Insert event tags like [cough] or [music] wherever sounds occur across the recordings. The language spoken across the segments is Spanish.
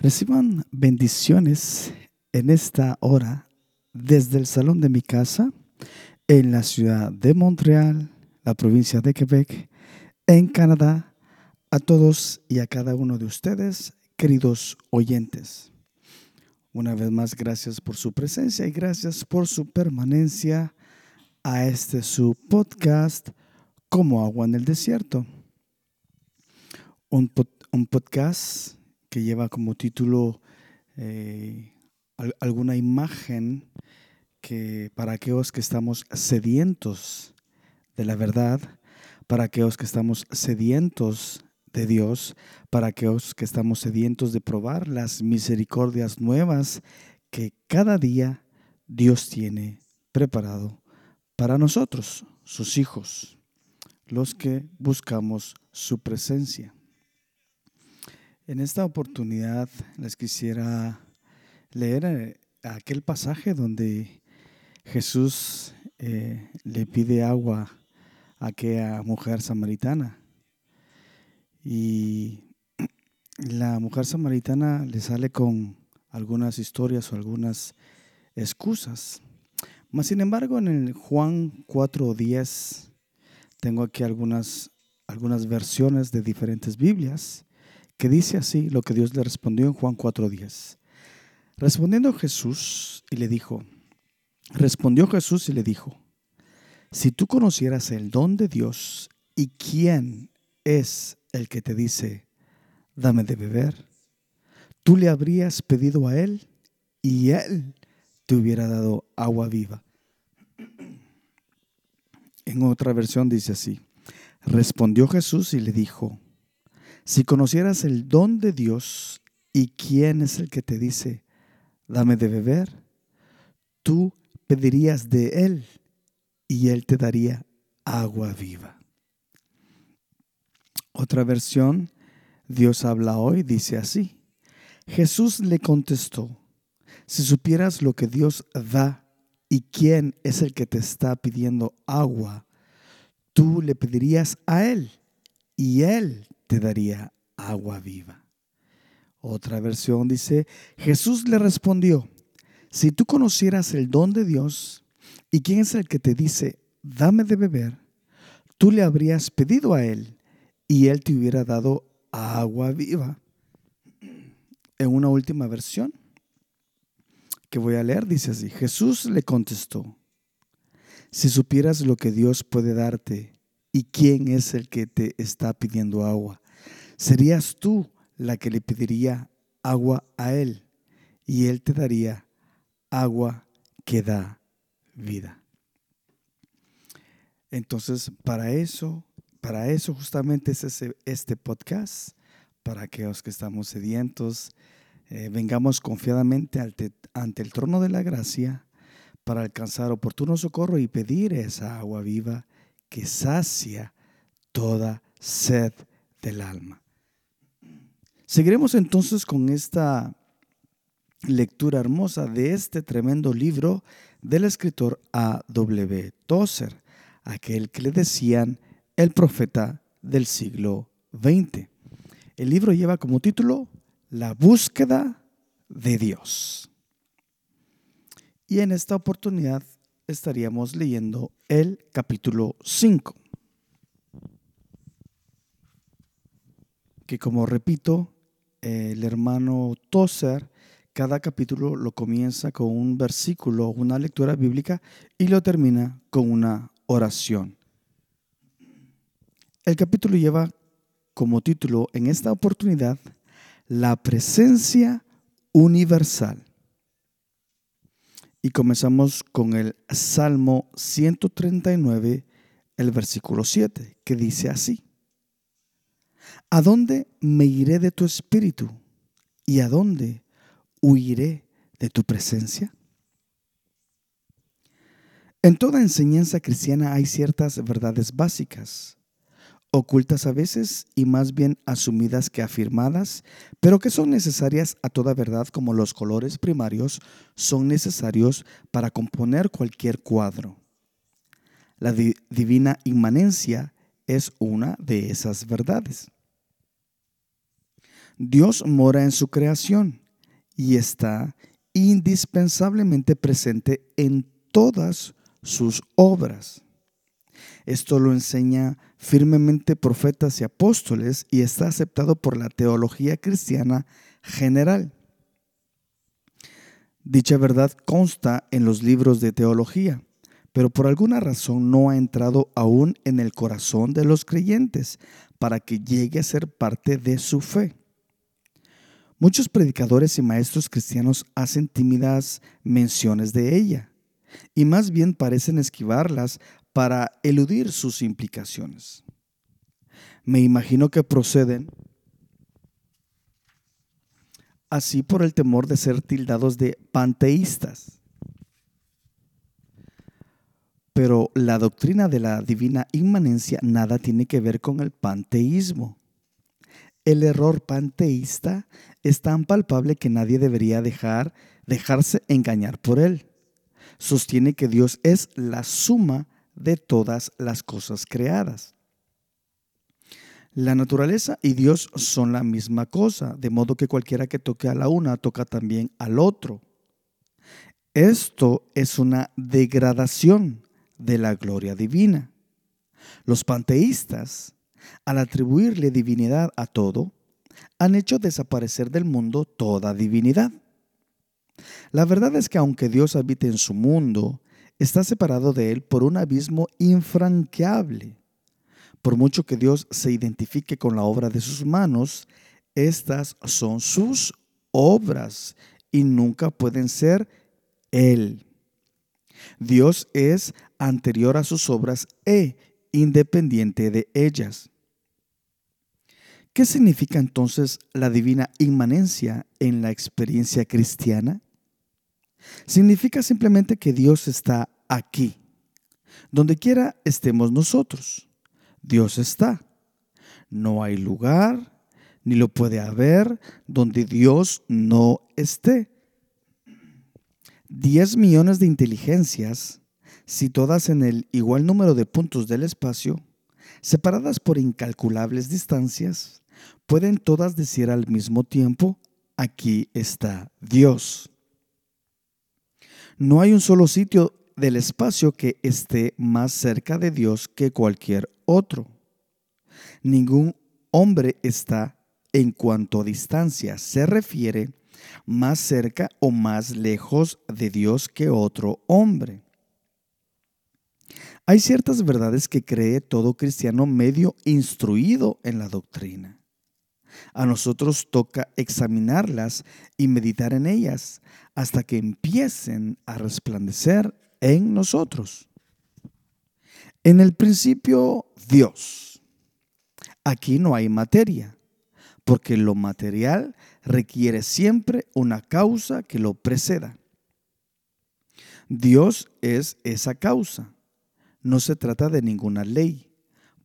Reciban bendiciones en esta hora desde el salón de mi casa en la ciudad de Montreal, la provincia de Quebec, en Canadá, a todos y a cada uno de ustedes, queridos oyentes. Una vez más, gracias por su presencia y gracias por su permanencia a este su podcast como agua en el desierto. Un, un podcast lleva como título eh, alguna imagen que para aquellos que estamos sedientos de la verdad, para aquellos que estamos sedientos de Dios, para aquellos que estamos sedientos de probar las misericordias nuevas que cada día Dios tiene preparado para nosotros, sus hijos, los que buscamos su presencia. En esta oportunidad les quisiera leer eh, aquel pasaje donde Jesús eh, le pide agua a aquella mujer samaritana. Y [clears throat] la mujer samaritana le sale con algunas historias o algunas excusas. Mas sin embargo, en el Juan 4.10 tengo aquí algunas, algunas versiones de diferentes Biblias que dice así lo que Dios le respondió en Juan 4:10. Respondiendo Jesús y le dijo, respondió Jesús y le dijo, si tú conocieras el don de Dios y quién es el que te dice, dame de beber, tú le habrías pedido a él y él te hubiera dado agua viva. En otra versión dice así, respondió Jesús y le dijo, si conocieras el don de Dios y quién es el que te dice, dame de beber, tú pedirías de Él y Él te daría agua viva. Otra versión, Dios habla hoy, dice así. Jesús le contestó, si supieras lo que Dios da y quién es el que te está pidiendo agua, tú le pedirías a Él y Él te daría agua viva. Otra versión dice, Jesús le respondió, si tú conocieras el don de Dios y quién es el que te dice, dame de beber, tú le habrías pedido a él y él te hubiera dado agua viva. En una última versión que voy a leer, dice así, Jesús le contestó, si supieras lo que Dios puede darte ¿Y quién es el que te está pidiendo agua? Serías tú la que le pediría agua a Él y Él te daría agua que da vida. Entonces, para eso, para eso justamente es este podcast, para aquellos que estamos sedientos, eh, vengamos confiadamente ante, ante el trono de la gracia para alcanzar oportuno socorro y pedir esa agua viva que sacia toda sed del alma. Seguiremos entonces con esta lectura hermosa de este tremendo libro del escritor A. W. Tozer, aquel que le decían el profeta del siglo XX. El libro lleva como título La búsqueda de Dios. Y en esta oportunidad estaríamos leyendo el capítulo 5. Que como repito, el hermano Tozer, cada capítulo lo comienza con un versículo, una lectura bíblica y lo termina con una oración. El capítulo lleva como título en esta oportunidad La presencia universal. Y comenzamos con el Salmo 139, el versículo 7, que dice así. ¿A dónde me iré de tu espíritu? ¿Y a dónde huiré de tu presencia? En toda enseñanza cristiana hay ciertas verdades básicas ocultas a veces y más bien asumidas que afirmadas, pero que son necesarias a toda verdad como los colores primarios son necesarios para componer cualquier cuadro. La divina inmanencia es una de esas verdades. Dios mora en su creación y está indispensablemente presente en todas sus obras. Esto lo enseña firmemente profetas y apóstoles y está aceptado por la teología cristiana general. Dicha verdad consta en los libros de teología, pero por alguna razón no ha entrado aún en el corazón de los creyentes para que llegue a ser parte de su fe. Muchos predicadores y maestros cristianos hacen tímidas menciones de ella y más bien parecen esquivarlas para eludir sus implicaciones. Me imagino que proceden así por el temor de ser tildados de panteístas. Pero la doctrina de la divina inmanencia nada tiene que ver con el panteísmo. El error panteísta es tan palpable que nadie debería dejar, dejarse engañar por él. Sostiene que Dios es la suma de todas las cosas creadas. La naturaleza y Dios son la misma cosa, de modo que cualquiera que toque a la una toca también al otro. Esto es una degradación de la gloria divina. Los panteístas al atribuirle divinidad a todo, han hecho desaparecer del mundo toda divinidad. La verdad es que aunque Dios habite en su mundo, está separado de él por un abismo infranqueable. Por mucho que Dios se identifique con la obra de sus manos, estas son sus obras y nunca pueden ser Él. Dios es anterior a sus obras e independiente de ellas. ¿Qué significa entonces la divina inmanencia en la experiencia cristiana? Significa simplemente que Dios está aquí. Donde quiera estemos nosotros, Dios está. No hay lugar, ni lo puede haber, donde Dios no esté. Diez millones de inteligencias, situadas en el igual número de puntos del espacio, separadas por incalculables distancias, pueden todas decir al mismo tiempo, aquí está Dios. No hay un solo sitio del espacio que esté más cerca de Dios que cualquier otro. Ningún hombre está, en cuanto a distancia se refiere, más cerca o más lejos de Dios que otro hombre. Hay ciertas verdades que cree todo cristiano medio instruido en la doctrina. A nosotros toca examinarlas y meditar en ellas hasta que empiecen a resplandecer en nosotros. En el principio, Dios. Aquí no hay materia, porque lo material requiere siempre una causa que lo preceda. Dios es esa causa no se trata de ninguna ley,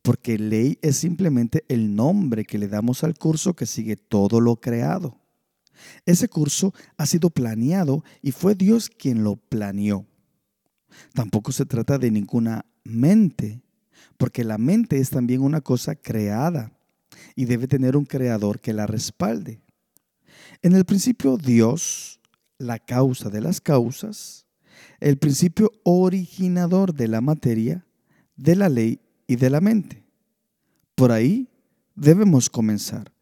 porque ley es simplemente el nombre que le damos al curso que sigue todo lo creado. Ese curso ha sido planeado y fue Dios quien lo planeó. Tampoco se trata de ninguna mente, porque la mente es también una cosa creada y debe tener un creador que la respalde. En el principio Dios, la causa de las causas, el principio originador de la materia, de la ley y de la mente. Por ahí debemos comenzar.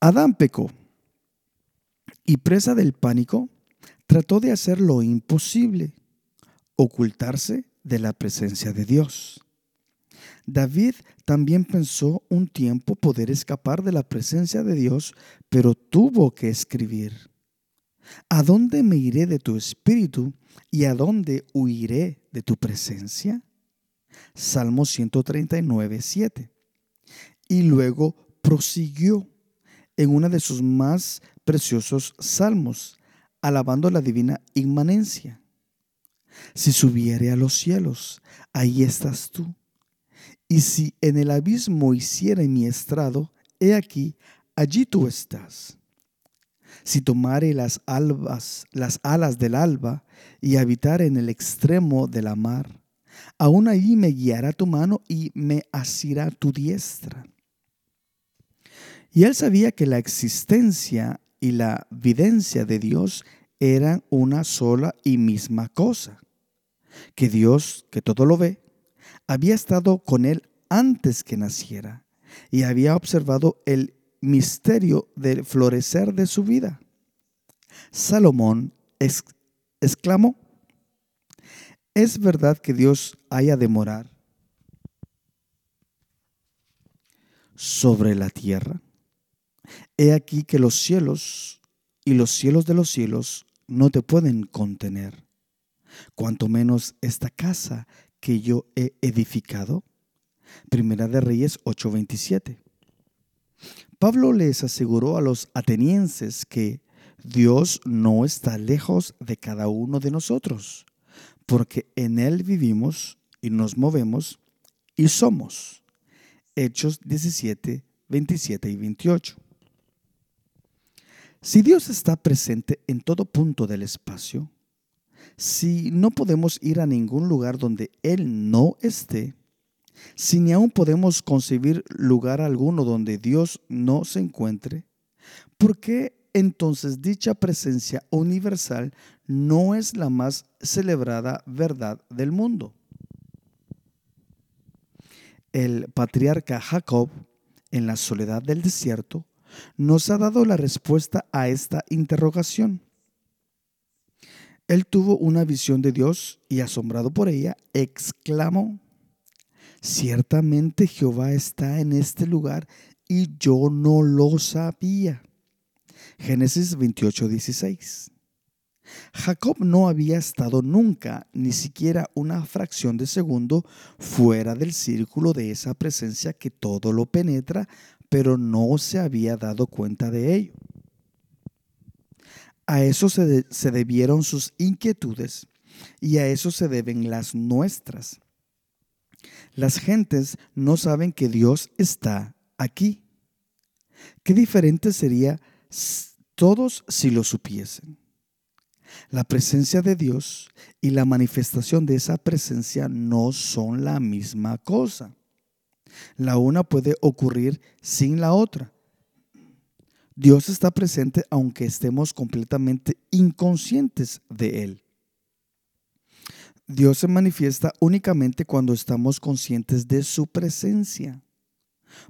Adán pecó y presa del pánico, trató de hacer lo imposible, ocultarse de la presencia de Dios. David también pensó un tiempo poder escapar de la presencia de Dios, pero tuvo que escribir. ¿A dónde me iré de tu espíritu y a dónde huiré de tu presencia? Salmo 139, 7. Y luego prosiguió en uno de sus más preciosos salmos, alabando la divina inmanencia. Si subiere a los cielos, ahí estás tú. Y si en el abismo hiciere mi estrado, he aquí, allí tú estás si tomare las albas, las alas del alba y habitar en el extremo de la mar, aún allí me guiará tu mano y me asirá tu diestra. Y él sabía que la existencia y la videncia de Dios eran una sola y misma cosa. Que Dios, que todo lo ve, había estado con él antes que naciera y había observado el misterio del florecer de su vida. Salomón exclamó, ¿es verdad que Dios haya de morar sobre la tierra? He aquí que los cielos y los cielos de los cielos no te pueden contener, cuanto menos esta casa que yo he edificado. Primera de Reyes 8:27. Pablo les aseguró a los atenienses que Dios no está lejos de cada uno de nosotros, porque en Él vivimos y nos movemos y somos. Hechos 17, 27 y 28. Si Dios está presente en todo punto del espacio, si no podemos ir a ningún lugar donde Él no esté, si ni aún podemos concebir lugar alguno donde Dios no se encuentre, ¿por qué entonces dicha presencia universal no es la más celebrada verdad del mundo? El patriarca Jacob, en la soledad del desierto, nos ha dado la respuesta a esta interrogación. Él tuvo una visión de Dios y asombrado por ella, exclamó, ciertamente Jehová está en este lugar y yo no lo sabía. Génesis 28, 16. Jacob no había estado nunca, ni siquiera una fracción de segundo, fuera del círculo de esa presencia que todo lo penetra, pero no se había dado cuenta de ello. A eso se, se debieron sus inquietudes y a eso se deben las nuestras. Las gentes no saben que Dios está aquí. Qué diferente sería todos si lo supiesen. La presencia de Dios y la manifestación de esa presencia no son la misma cosa. La una puede ocurrir sin la otra. Dios está presente aunque estemos completamente inconscientes de Él. Dios se manifiesta únicamente cuando estamos conscientes de su presencia.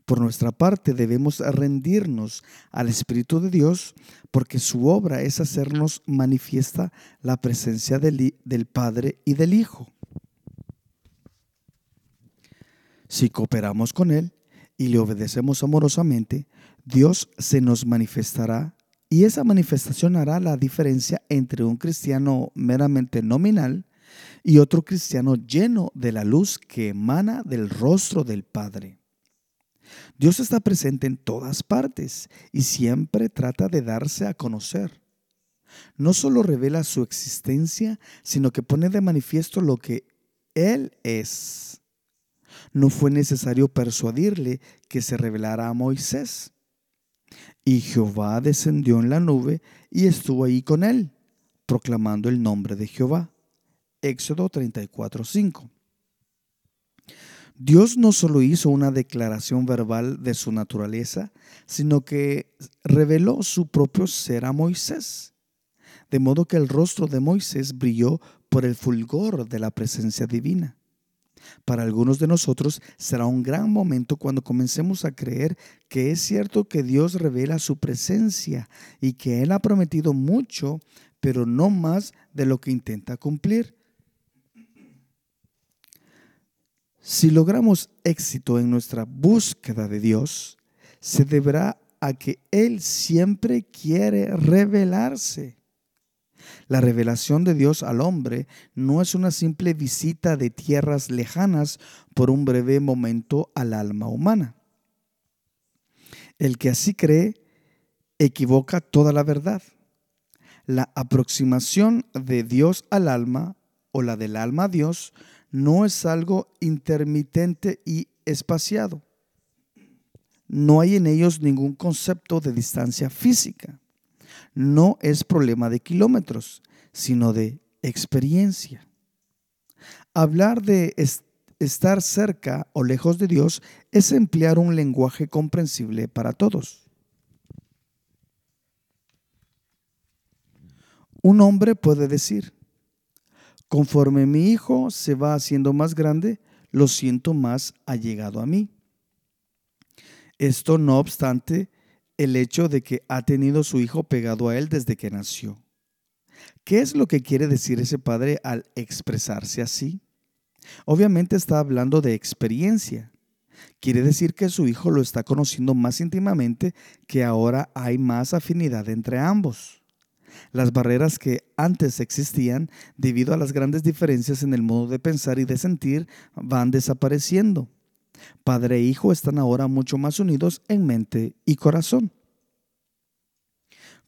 Por nuestra parte debemos rendirnos al Espíritu de Dios porque su obra es hacernos manifiesta la presencia del, del Padre y del Hijo. Si cooperamos con Él y le obedecemos amorosamente, Dios se nos manifestará y esa manifestación hará la diferencia entre un cristiano meramente nominal y otro cristiano lleno de la luz que emana del rostro del Padre. Dios está presente en todas partes y siempre trata de darse a conocer. No solo revela su existencia, sino que pone de manifiesto lo que Él es no fue necesario persuadirle que se revelara a Moisés. Y Jehová descendió en la nube y estuvo ahí con él, proclamando el nombre de Jehová. Éxodo 34:5. Dios no solo hizo una declaración verbal de su naturaleza, sino que reveló su propio ser a Moisés, de modo que el rostro de Moisés brilló por el fulgor de la presencia divina. Para algunos de nosotros será un gran momento cuando comencemos a creer que es cierto que Dios revela su presencia y que Él ha prometido mucho, pero no más de lo que intenta cumplir. Si logramos éxito en nuestra búsqueda de Dios, se deberá a que Él siempre quiere revelarse. La revelación de Dios al hombre no es una simple visita de tierras lejanas por un breve momento al alma humana. El que así cree equivoca toda la verdad. La aproximación de Dios al alma o la del alma a Dios no es algo intermitente y espaciado. No hay en ellos ningún concepto de distancia física. No es problema de kilómetros, sino de experiencia. Hablar de estar cerca o lejos de Dios es emplear un lenguaje comprensible para todos. Un hombre puede decir, conforme mi hijo se va haciendo más grande, lo siento más allegado a mí. Esto no obstante el hecho de que ha tenido su hijo pegado a él desde que nació. ¿Qué es lo que quiere decir ese padre al expresarse así? Obviamente está hablando de experiencia. Quiere decir que su hijo lo está conociendo más íntimamente, que ahora hay más afinidad entre ambos. Las barreras que antes existían debido a las grandes diferencias en el modo de pensar y de sentir van desapareciendo. Padre e hijo están ahora mucho más unidos en mente y corazón.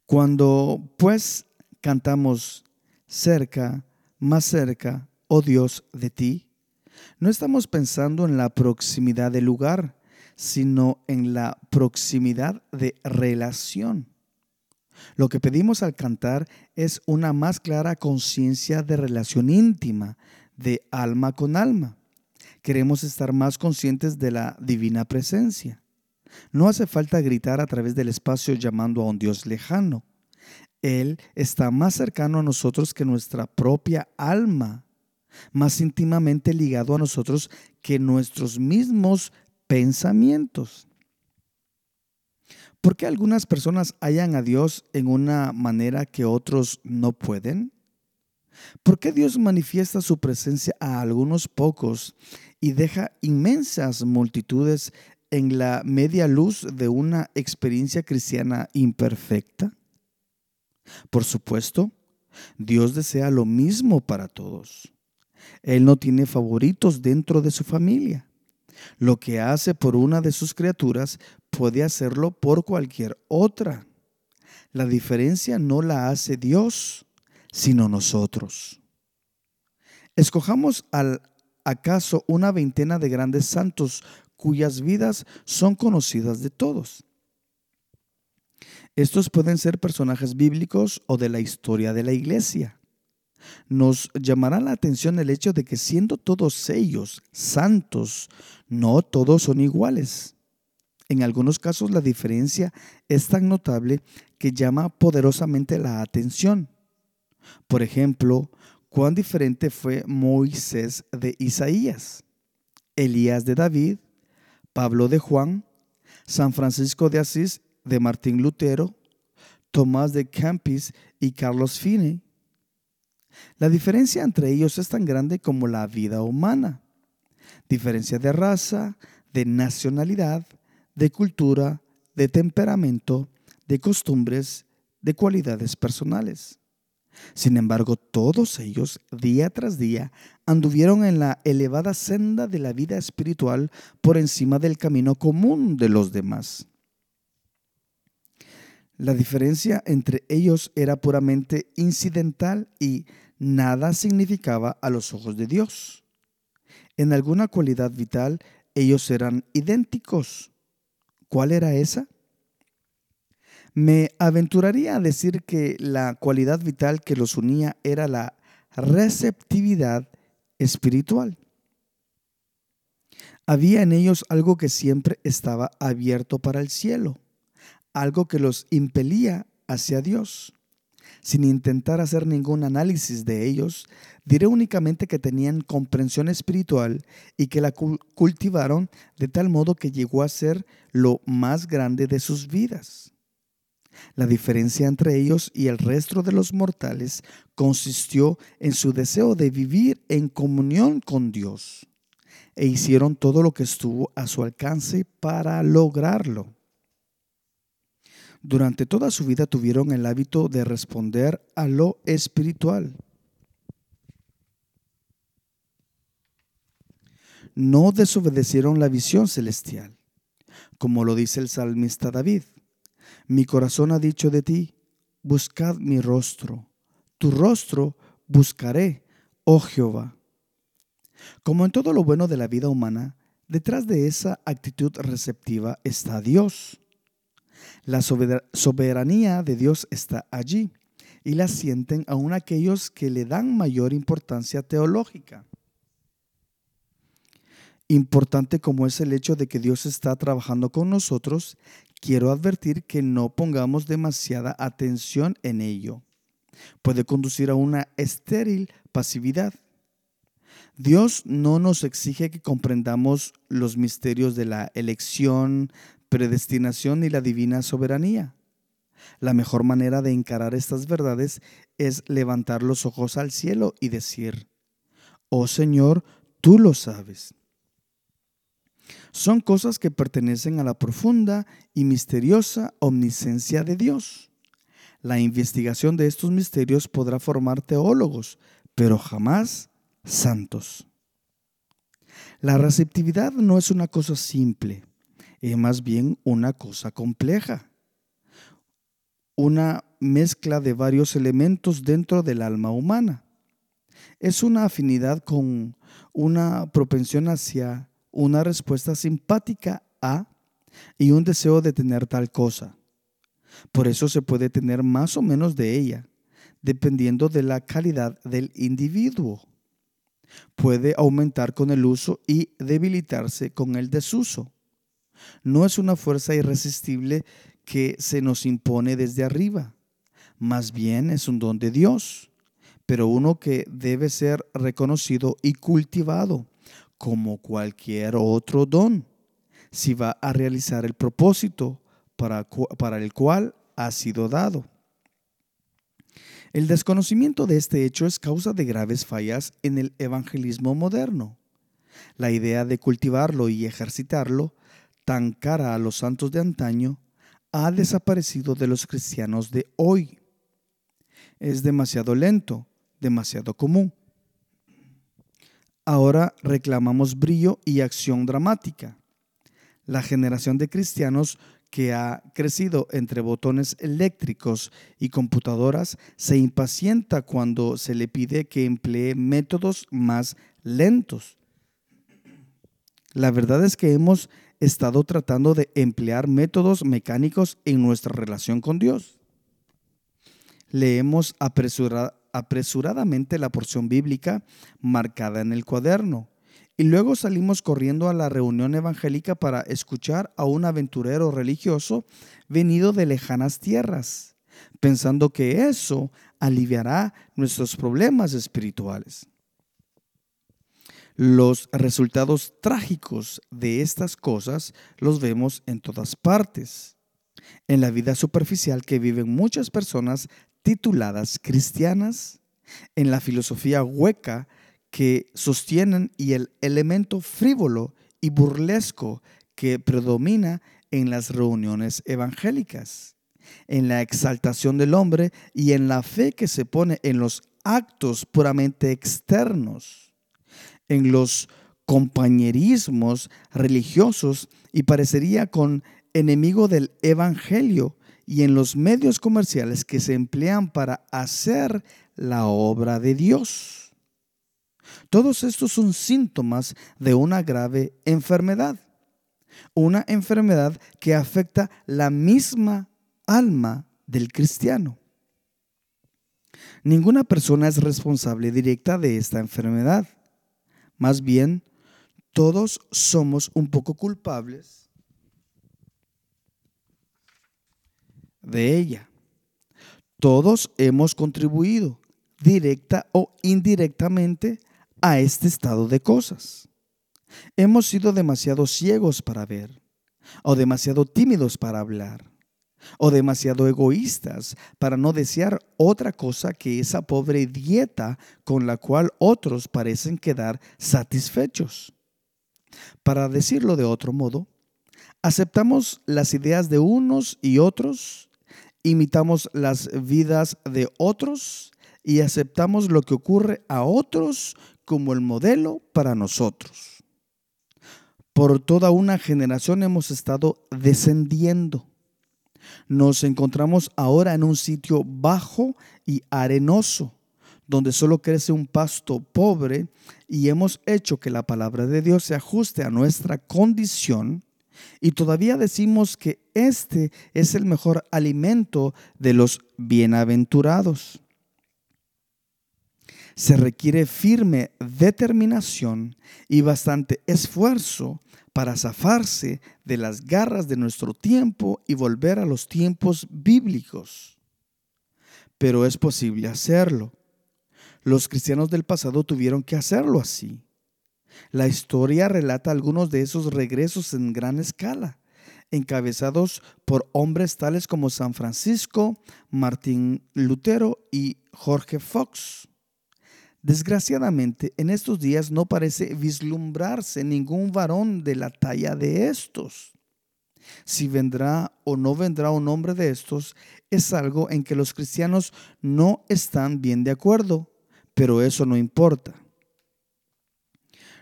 Cuando pues cantamos cerca, más cerca, oh Dios, de ti, no estamos pensando en la proximidad del lugar, sino en la proximidad de relación. Lo que pedimos al cantar es una más clara conciencia de relación íntima, de alma con alma. Queremos estar más conscientes de la divina presencia. No hace falta gritar a través del espacio llamando a un Dios lejano. Él está más cercano a nosotros que nuestra propia alma, más íntimamente ligado a nosotros que nuestros mismos pensamientos. ¿Por qué algunas personas hallan a Dios en una manera que otros no pueden? ¿Por qué Dios manifiesta su presencia a algunos pocos y deja inmensas multitudes en la media luz de una experiencia cristiana imperfecta? Por supuesto, Dios desea lo mismo para todos. Él no tiene favoritos dentro de su familia. Lo que hace por una de sus criaturas puede hacerlo por cualquier otra. La diferencia no la hace Dios, sino nosotros. Escojamos al acaso una veintena de grandes santos cuyas vidas son conocidas de todos. Estos pueden ser personajes bíblicos o de la historia de la iglesia. Nos llamará la atención el hecho de que siendo todos ellos santos, no todos son iguales. En algunos casos la diferencia es tan notable que llama poderosamente la atención. Por ejemplo, cuán diferente fue Moisés de Isaías, Elías de David, Pablo de Juan, San Francisco de Asís de Martín Lutero, Tomás de Campis y Carlos Fine. La diferencia entre ellos es tan grande como la vida humana. Diferencia de raza, de nacionalidad, de cultura, de temperamento, de costumbres, de cualidades personales. Sin embargo, todos ellos, día tras día, anduvieron en la elevada senda de la vida espiritual por encima del camino común de los demás. La diferencia entre ellos era puramente incidental y nada significaba a los ojos de Dios. En alguna cualidad vital ellos eran idénticos. ¿Cuál era esa? Me aventuraría a decir que la cualidad vital que los unía era la receptividad espiritual. Había en ellos algo que siempre estaba abierto para el cielo algo que los impelía hacia Dios. Sin intentar hacer ningún análisis de ellos, diré únicamente que tenían comprensión espiritual y que la cultivaron de tal modo que llegó a ser lo más grande de sus vidas. La diferencia entre ellos y el resto de los mortales consistió en su deseo de vivir en comunión con Dios e hicieron todo lo que estuvo a su alcance para lograrlo. Durante toda su vida tuvieron el hábito de responder a lo espiritual. No desobedecieron la visión celestial, como lo dice el salmista David. Mi corazón ha dicho de ti, buscad mi rostro, tu rostro buscaré, oh Jehová. Como en todo lo bueno de la vida humana, detrás de esa actitud receptiva está Dios. La soberanía de Dios está allí y la sienten aún aquellos que le dan mayor importancia teológica. Importante como es el hecho de que Dios está trabajando con nosotros, quiero advertir que no pongamos demasiada atención en ello. Puede conducir a una estéril pasividad. Dios no nos exige que comprendamos los misterios de la elección, predestinación y la divina soberanía. La mejor manera de encarar estas verdades es levantar los ojos al cielo y decir, Oh Señor, tú lo sabes. Son cosas que pertenecen a la profunda y misteriosa omnisciencia de Dios. La investigación de estos misterios podrá formar teólogos, pero jamás santos. La receptividad no es una cosa simple, es más bien una cosa compleja, una mezcla de varios elementos dentro del alma humana. Es una afinidad con una propensión hacia una respuesta simpática a y un deseo de tener tal cosa. Por eso se puede tener más o menos de ella, dependiendo de la calidad del individuo. Puede aumentar con el uso y debilitarse con el desuso. No es una fuerza irresistible que se nos impone desde arriba. Más bien es un don de Dios, pero uno que debe ser reconocido y cultivado como cualquier otro don, si va a realizar el propósito para, para el cual ha sido dado. El desconocimiento de este hecho es causa de graves fallas en el evangelismo moderno. La idea de cultivarlo y ejercitarlo, tan cara a los santos de antaño, ha desaparecido de los cristianos de hoy. Es demasiado lento, demasiado común. Ahora reclamamos brillo y acción dramática. La generación de cristianos que ha crecido entre botones eléctricos y computadoras se impacienta cuando se le pide que emplee métodos más lentos. La verdad es que hemos estado tratando de emplear métodos mecánicos en nuestra relación con Dios. Leemos apresuradamente la porción bíblica marcada en el cuaderno y luego salimos corriendo a la reunión evangélica para escuchar a un aventurero religioso venido de lejanas tierras, pensando que eso aliviará nuestros problemas espirituales. Los resultados trágicos de estas cosas los vemos en todas partes. En la vida superficial que viven muchas personas tituladas cristianas, en la filosofía hueca que sostienen y el elemento frívolo y burlesco que predomina en las reuniones evangélicas, en la exaltación del hombre y en la fe que se pone en los actos puramente externos en los compañerismos religiosos y parecería con enemigo del Evangelio y en los medios comerciales que se emplean para hacer la obra de Dios. Todos estos son síntomas de una grave enfermedad, una enfermedad que afecta la misma alma del cristiano. Ninguna persona es responsable directa de esta enfermedad. Más bien, todos somos un poco culpables de ella. Todos hemos contribuido, directa o indirectamente, a este estado de cosas. Hemos sido demasiado ciegos para ver o demasiado tímidos para hablar o demasiado egoístas para no desear otra cosa que esa pobre dieta con la cual otros parecen quedar satisfechos. Para decirlo de otro modo, aceptamos las ideas de unos y otros, imitamos las vidas de otros y aceptamos lo que ocurre a otros como el modelo para nosotros. Por toda una generación hemos estado descendiendo nos encontramos ahora en un sitio bajo y arenoso, donde solo crece un pasto pobre y hemos hecho que la palabra de Dios se ajuste a nuestra condición y todavía decimos que este es el mejor alimento de los bienaventurados. Se requiere firme determinación y bastante esfuerzo para zafarse de las garras de nuestro tiempo y volver a los tiempos bíblicos. pero es posible hacerlo. Los cristianos del pasado tuvieron que hacerlo así. La historia relata algunos de esos regresos en gran escala, encabezados por hombres tales como San Francisco, Martín Lutero y Jorge Fox. Desgraciadamente, en estos días no parece vislumbrarse ningún varón de la talla de estos. Si vendrá o no vendrá un hombre de estos es algo en que los cristianos no están bien de acuerdo, pero eso no importa.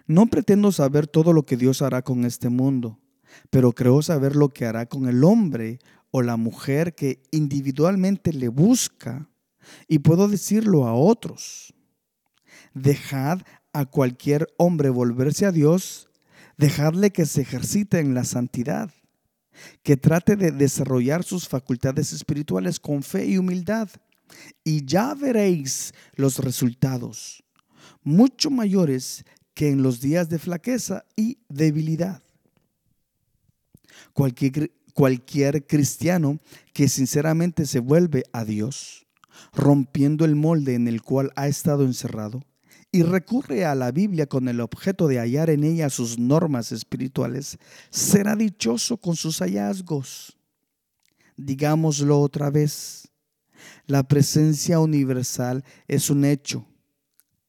No pretendo saber todo lo que Dios hará con este mundo, pero creo saber lo que hará con el hombre o la mujer que individualmente le busca y puedo decirlo a otros. Dejad a cualquier hombre volverse a Dios, dejadle que se ejercite en la santidad, que trate de desarrollar sus facultades espirituales con fe y humildad, y ya veréis los resultados, mucho mayores que en los días de flaqueza y debilidad. Cualquier, cualquier cristiano que sinceramente se vuelve a Dios, rompiendo el molde en el cual ha estado encerrado, y recurre a la Biblia con el objeto de hallar en ella sus normas espirituales, será dichoso con sus hallazgos. Digámoslo otra vez, la presencia universal es un hecho.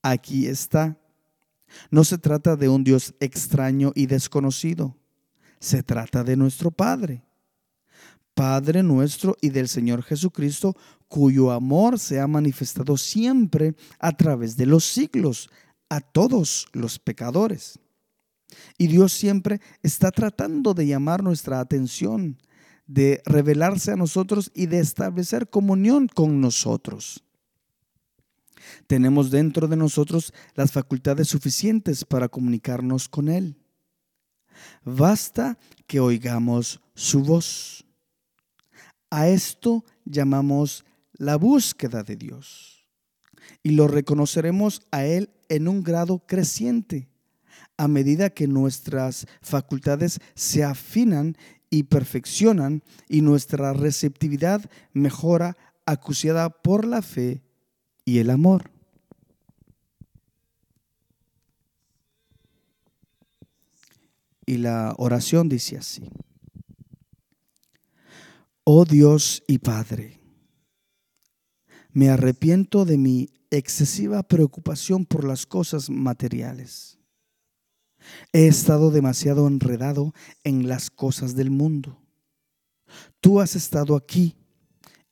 Aquí está. No se trata de un Dios extraño y desconocido. Se trata de nuestro Padre. Padre nuestro y del Señor Jesucristo, cuyo amor se ha manifestado siempre a través de los siglos a todos los pecadores. Y Dios siempre está tratando de llamar nuestra atención, de revelarse a nosotros y de establecer comunión con nosotros. Tenemos dentro de nosotros las facultades suficientes para comunicarnos con Él. Basta que oigamos su voz. A esto llamamos la búsqueda de Dios. Y lo reconoceremos a Él en un grado creciente a medida que nuestras facultades se afinan y perfeccionan y nuestra receptividad mejora acuciada por la fe y el amor. Y la oración dice así. Oh Dios y Padre, me arrepiento de mi excesiva preocupación por las cosas materiales. He estado demasiado enredado en las cosas del mundo. Tú has estado aquí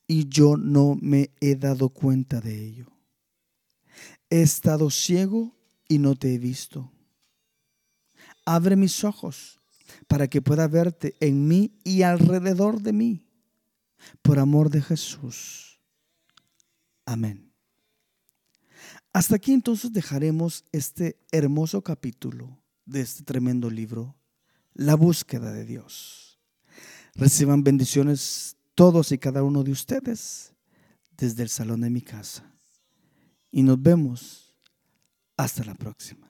y yo no me he dado cuenta de ello. He estado ciego y no te he visto. Abre mis ojos para que pueda verte en mí y alrededor de mí por amor de Jesús. Amén. Hasta aquí entonces dejaremos este hermoso capítulo de este tremendo libro, La búsqueda de Dios. Reciban bendiciones todos y cada uno de ustedes desde el salón de mi casa. Y nos vemos hasta la próxima.